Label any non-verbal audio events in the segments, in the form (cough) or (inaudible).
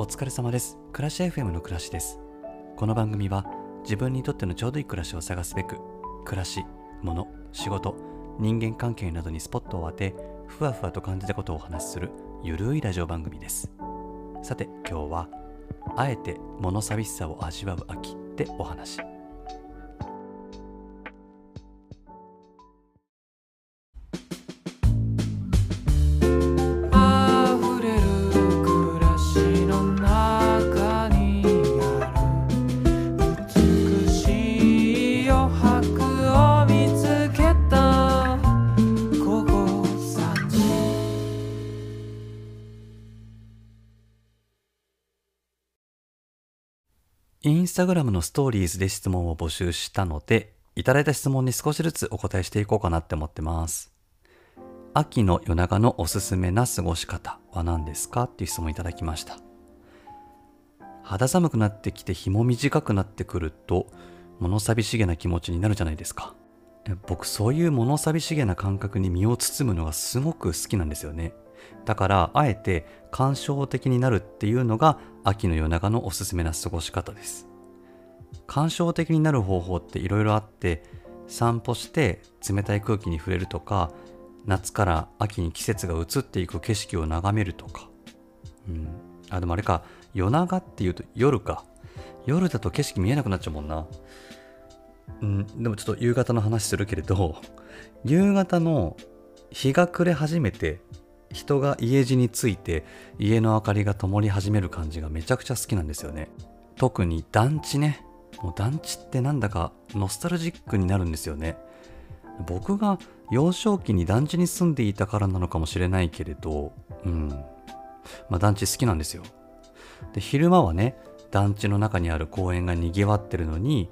お疲れ様です。暮らし FM の暮らしです。この番組は自分にとってのちょうどいい暮らしを探すべく暮らし物仕事人間関係などにスポットを当てふわふわと感じたことをお話しするゆるいラジオ番組です。さて今日はあえて物寂しさを味わう秋ってお話。ンスタグラムのストーリーズで質問を募集したのでいただいた質問に少しずつお答えしていこうかなって思ってます。秋の夜長のおすすめな過ごし方は何ですかっていう質問いただきました。肌寒くなってきて日も短くなってくると物寂しげな気持ちになるじゃないですか。僕そういう物寂しげな感覚に身を包むのがすごく好きなんですよね。だからあえて感傷的になるっていうのが秋の夜長のおすすめな過ごし方です。感傷的になる方法っていろいろあって散歩して冷たい空気に触れるとか夏から秋に季節が移っていく景色を眺めるとか。うん。あでもあれか。夜長っていうと夜か。夜だと景色見えなくなっちゃうもんな。うん。でもちょっと夕方の話するけれど夕方の日が暮れ始めて人が家路について家の明かりが灯り始める感じがめちゃくちゃ好きなんですよね。特に団地ね。もう団地ってなんだかノスタルジックになるんですよね。僕が幼少期に団地に住んでいたからなのかもしれないけれどうん。まあ団地好きなんですよ。で昼間はね団地の中にある公園がにぎわってるのに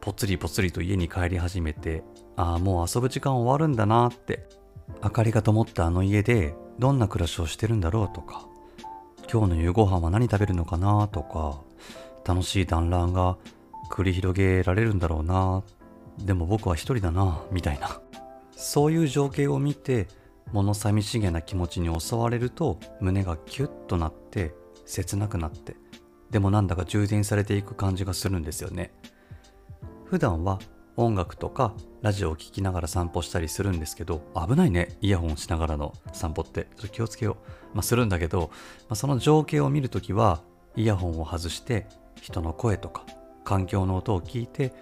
ぽつりぽつりと家に帰り始めてああもう遊ぶ時間終わるんだなって明かりが灯ったあの家でどんな暮らしをしてるんだろうとか今日の夕ご飯は何食べるのかなとか楽しい団らんが繰り広げられるんだろうな。でも僕は一人だなみたいな。そういう情景を見て物寂しげな気持ちに襲われると胸がキュッとなって切なくなって。でもなんだか充電されていく感じがするんですよね。普段は音楽とかラジオを聴きながら散歩したりするんですけど危ないねイヤホンしながらの散歩って。ちょっと気をつけよう、まあ、するんだけど、まあ、その情景を見るときはイヤホンを外して人の声とか環境の音を聞いて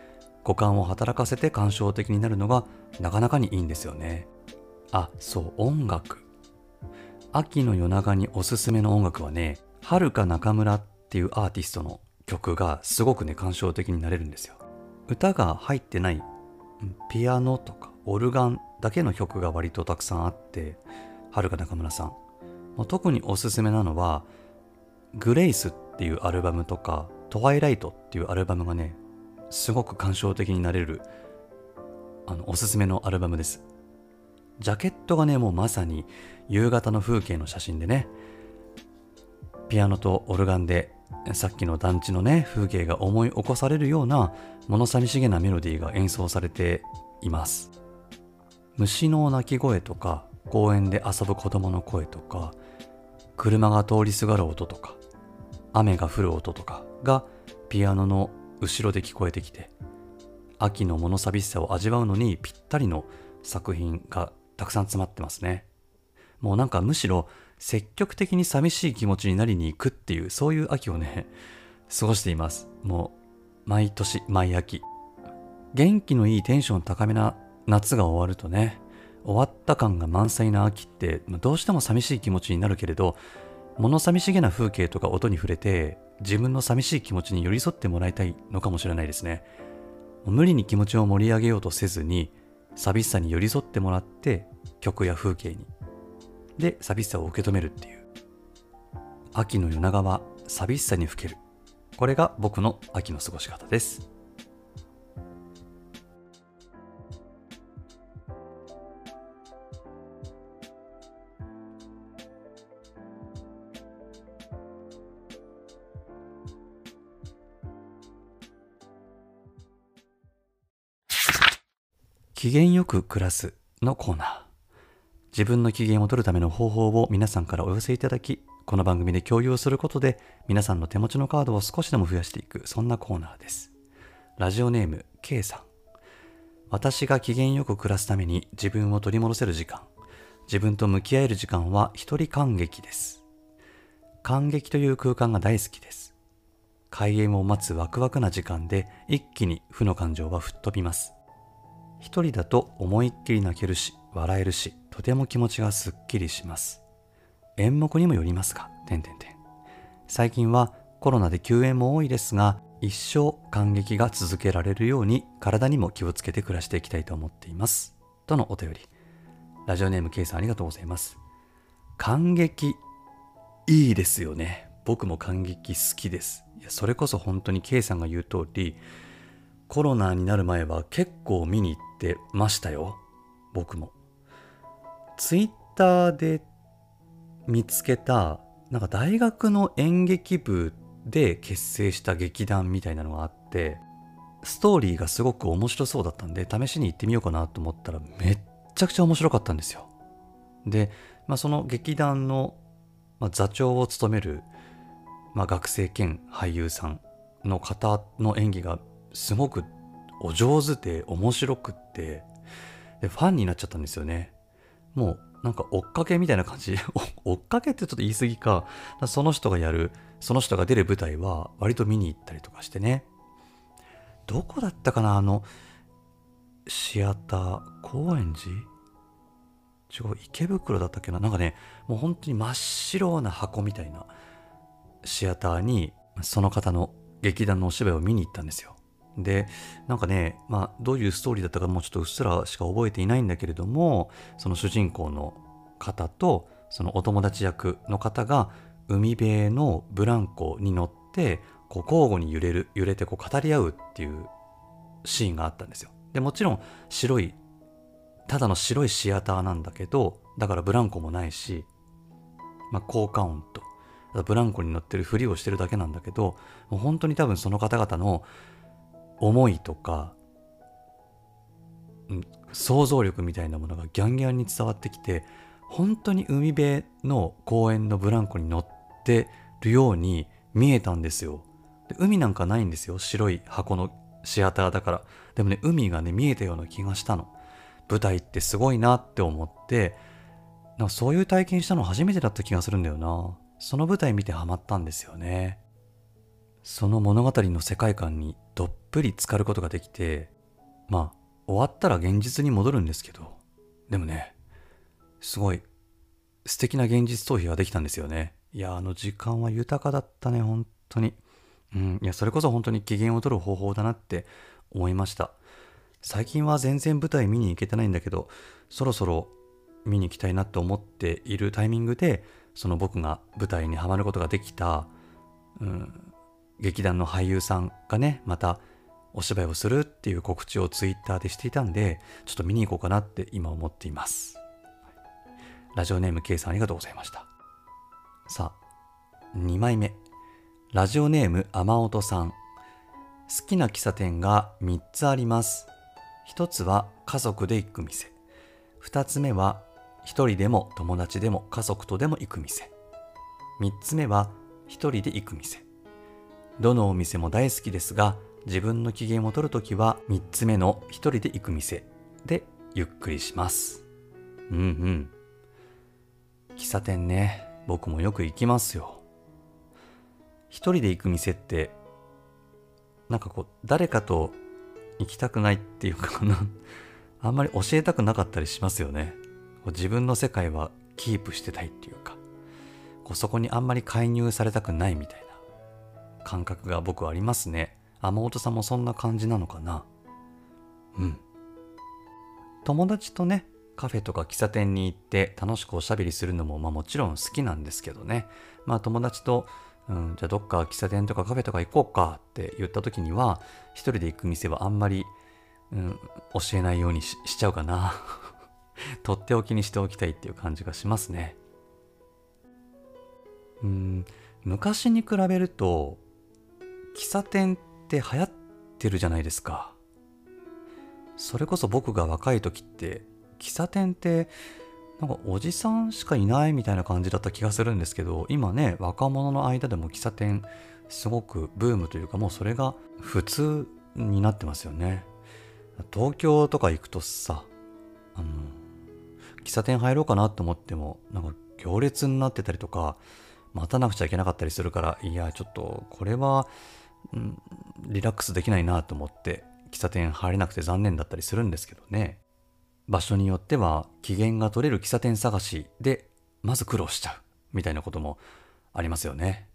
五感を働かせて感傷的になるのがなかなかにいいんですよね。あそう音楽。秋の夜長におすすめの音楽はねはるか中村っていうアーティストの曲がすごくね感傷的になれるんですよ。歌が入ってないピアノとかオルガンだけの曲が割とたくさんあってはるか中村さん。特におすすめなのはグレイスっていうアルバムとかトワイライトっていうアルバムがねすごく感傷的になれるあのおすすめのアルバムです。ジャケットがねもうまさに夕方の風景の写真でねピアノとオルガンでさっきの団地のね風景が思い起こされるような物寂しげなメロディーが演奏されています。虫の鳴き声とか公園で遊ぶ子供の声とか車が通りすがる音とか雨が降る音とかがピアノの後ろで聞こえてきて秋の物寂しさを味わうのにぴったりの作品がたくさん詰まってますね。もうなんかむしろ積極的に寂しい気持ちになりに行くっていうそういう秋をね過ごしています。もう毎年毎秋。元気のいいテンション高めな夏が終わるとね終わった感が満載な秋ってどうしても寂しい気持ちになるけれど物寂しげな風景とか音に触れて自分の寂しい気持ちに寄り添ってもらいたいのかもしれないですね。無理に気持ちを盛り上げようとせずに寂しさに寄り添ってもらって曲や風景に。で寂しさを受け止めるっていう。秋の夜長は寂しさにふける。これが僕の秋の過ごし方です。機嫌よく暮らすのコーナー。自分の機嫌を取るための方法を皆さんからお寄せいただきこの番組で共有することで皆さんの手持ちのカードを少しでも増やしていくそんなコーナーです。ラジオネーム K さん。私が機嫌よく暮らすために自分を取り戻せる時間自分と向き合える時間は一人感激です。感激という空間が大好きです。開演を待つワクワクな時間で一気に負の感情は吹っ飛びます。一人だと思いっきり泣けるし笑えるしとても気持ちがすっきりします。演目にもよりますが点々点最近はコロナで休演も多いですが一生感激が続けられるように体にも気をつけて暮らしていきたいと思っています。とのお便り。ラジオネーム K さんありがとうございます。感激いいですよね。僕も感激好きです。いやそれこそ本当に K さんが言う通りコロナになる前は結構見に行ってましたよ。僕も。ツイッターで見つけたなんか大学の演劇部で結成した劇団みたいなのがあってストーリーがすごく面白そうだったんで試しに行ってみようかなと思ったらめっちゃくちゃ面白かったんですよ。で、まあ、その劇団の、まあ、座長を務める、まあ、学生兼俳優さんの方の演技がすごくお上手で面白くってでファンになっちゃったんですよね。もうなんか追っかけみたいな感じ。(laughs) 追っかけってちょっと言い過ぎか。その人がやるその人が出る舞台は割と見に行ったりとかしてね。どこだったかなあのシアター高円寺？違う池袋だったっけな？なんかねもう本当に真っ白な箱みたいなシアターにその方の劇団のお芝居を見に行ったんですよ。でなんかね、まあ、どういうストーリーだったかもうちょっとうっすらしか覚えていないんだけれどもその主人公の方とそのお友達役の方が海辺のブランコに乗ってこう交互に揺れる揺れてこう語り合うっていうシーンがあったんですよ。でもちろん白いただの白いシアターなんだけどだからブランコもないし、まあ、効果音とブランコに乗ってるふりをしてるだけなんだけどもう本当に多分その方々の思いとか、うん、想像力みたいなものがギャンギャンに伝わってきて本当に海辺の公園のブランコに乗ってるように見えたんですよ。で海なんかないんですよ。白い箱のシアターだから。でもね海がね見えたような気がしたの。舞台ってすごいなって思ってなんかそういう体験したの初めてだった気がするんだよな。その舞台見てハマったんですよね。その物語の世界観にどっぷり浸かることができてまあ終わったら現実に戻るんですけど。でもねすごい素敵な現実逃避ができたんですよね。いやあの時間は豊かだったね本当に。うんいやそれこそ本当に機嫌を取る方法だなって思いました。最近は全然舞台見に行けてないんだけどそろそろ見に行きたいなと思っているタイミングでその僕が舞台にはまることができた、うん、劇団の俳優さんがねまたお芝居をするっていう告知をツイッターでしていたんでちょっと見に行こうかなって今思っています。ラジオネーム K さんありがとうございました。さあ2枚目。ラジオネーム雨音さん。好きな喫茶店が3つあります。1つは家族で行く店。2つ目は1人でも友達でも家族とでも行く店。3つ目は1人で行く店。どのお店も大好きですが自分の機嫌を取るときは3つ目の1人で行く店でゆっくりします。うんうん。喫茶店ね僕もよく行きますよ。一人で行く店ってなんかこう誰かと行きたくないっていうかな。(laughs) あんまり教えたくなかったりしますよね。こう自分の世界はキープしてたいっていうか。こうそこにあんまり介入されたくないみたいな。感覚が僕はありますね。雨音さんもそんな感じなのかなうん。友達とね、カフェとか喫茶店に行って楽しくおしゃべりするのもまあもちろん好きなんですけどね。まあ友達と、うん、じゃあどっか喫茶店とかカフェとか行こうかって言った時には、一人で行く店はあんまり、うん、教えないようにしちゃうかな。(laughs) とっておきにしておきたいっていう感じがしますね。うん、昔に比べると喫茶店って流行ってるじゃないですか。それこそ僕が若い時って喫茶店ってなんかおじさんしかいないみたいな感じだった気がするんですけど今ね若者の間でも喫茶店すごくブームというかもうそれが普通になってますよね。東京とか行くとさあの喫茶店入ろうかなと思ってもなんか行列になってたりとか待たなくちゃいけなかったりするからいやちょっとこれは、うん、リラックスできないなと思って喫茶店入れなくて残念だったりするんですけどね。場所によっては機嫌が取れる喫茶店探しでまず苦労しちゃうみたいなこともありますよね。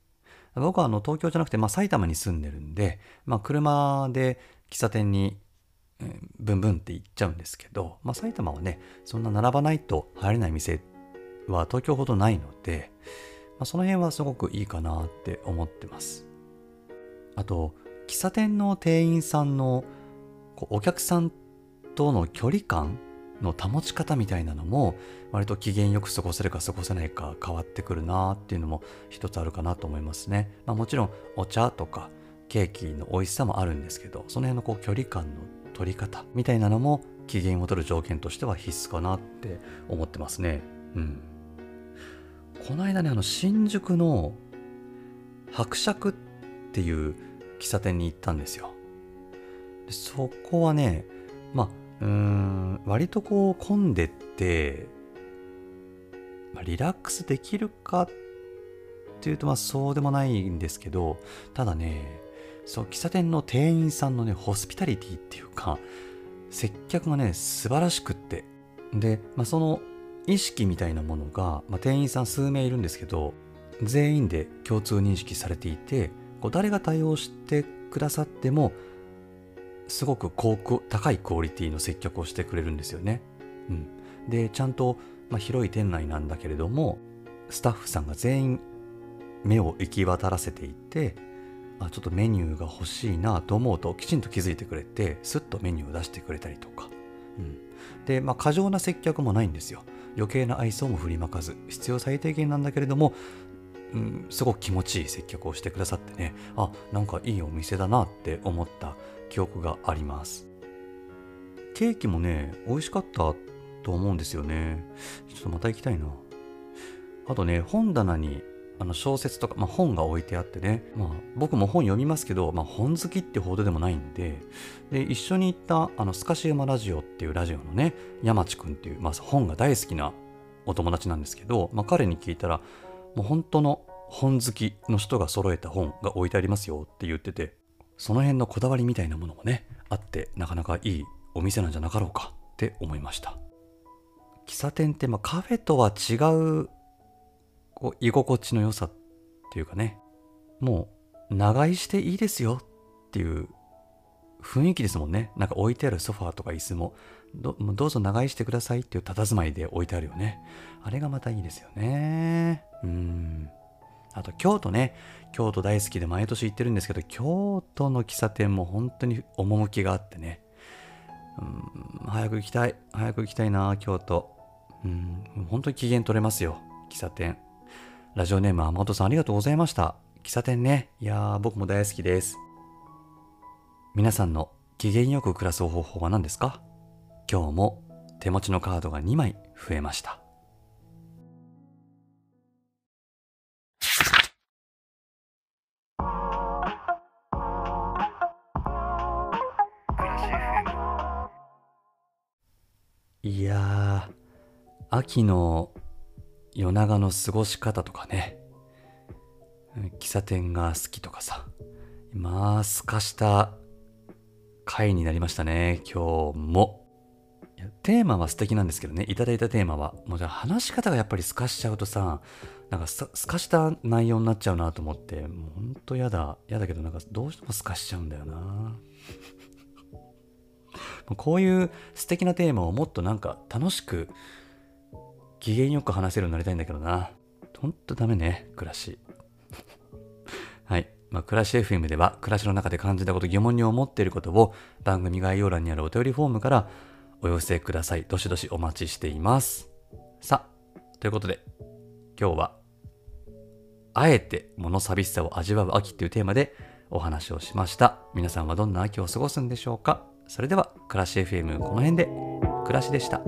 僕はあの東京じゃなくて、まあ、埼玉に住んでるんで、まあ、車で喫茶店にえーブンブンって行っちゃうんですけど、まあ、埼玉はねそんな並ばないと入れない店は東京ほどないので、まあ、その辺はすごくいいかなって思ってます。あと喫茶店の店員さんのこうお客さんとの距離感の保ち方みたいなのも割と機嫌よく過ごせるか過ごせないか変わってくるなっていうのも一つあるかなと思いますね、まあ、もちろんお茶とかケーキの美味しさもあるんですけどその辺のこう距離感の取り方みたいなのも機嫌を取る条件としては必須かなって思ってますね。うん。この間ねあの新宿の伯爵っていう喫茶店に行ったんですよ。でそこはねまあうん割とこう混んでって、まあリラックスできるかっていうとまあそうでもないんですけどただねそう喫茶店の店員さんのねホスピタリティっていうか接客がね素晴らしくって。で、まあ、その意識みたいなものが、まあ、店員さん数名いるんですけど全員で共通認識されていてこう誰が対応してくださってもすごく高高いクオリティの接客をしてくれるんですよね。うん、でちゃんと、まあ、広い店内なんだけれどもスタッフさんが全員目を行き渡らせていてあちょっとメニューが欲しいなと思うときちんと気づいてくれてスッとメニューを出してくれたりとか、うん、で、まあ、過剰な接客もないんですよ。余計な愛想も振りまかず。必要最低限なんだけれども、うん、すごく気持ちいい接客をしてくださってね。あなんかいいお店だなって思った記憶があります。ケーキもね美味しかったと思うんですよね。ちょっとまた行きたいな。あとね本棚にあの小説とか、まあ、本が置いてあってね、まあ、僕も本読みますけど、まあ、本好きってほどでもないんで。で一緒に行ったあのスカシウマラジオっていうラジオのね山地くんっていう、まあ、本が大好きなお友達なんですけど、まあ、彼に聞いたらもう本当の本好きの人が揃えた本が置いてありますよって言っててその辺のこだわりみたいなものもねあってなかなかいいお店なんじゃなかろうかって思いました。喫茶店ってまあカフェとは違うこう居心地の良さっていうかねもう長居していいですよっていう雰囲気ですもんね。なんか置いてあるソファーとか椅子もどどうぞ長居してくださいっていう佇まいで置いてあるよね。あれがまたいいですよね。うん。あと京都ね。京都大好きで毎年行ってるんですけど京都の喫茶店も本当に趣があってね。うん。早く行きたい。早く行きたいな京都。うん。本当に機嫌取れますよ。喫茶店。ラジオネーム天本さんありがとうございました。喫茶店ね。いやー僕も大好きです。皆さんの機嫌よく暮らす方法は何ですか？今日も手持ちのカードが2枚増えました。いやー秋の夜長の過ごし方とかね。喫茶店が好きとかさ。まあすかした回になりましたね今日も。やテーマは素敵なんですけどねいただいたテーマはもうじゃあ話し方がやっぱりすかしちゃうとさなんかすかした内容になっちゃうなと思ってもうほんとやだやだけどなんかどうしてもすかしちゃうんだよな (laughs) こういう素敵なテーマをもっとなんか楽しく機嫌よく話せるようになりたいんだけどな。ほんとダメね、暮らし。(laughs) はい。まあ、暮らし FM では暮らしの中で感じたこと疑問に思っていることを番組概要欄にあるお便りフォームからお寄せください。どしどしお待ちしています。さあ、ということで今日はあえて物寂しさを味わう秋というテーマでお話をしました。皆さんはどんな秋を過ごすんでしょうかそれでは、暮らし FM この辺で、暮らしでした。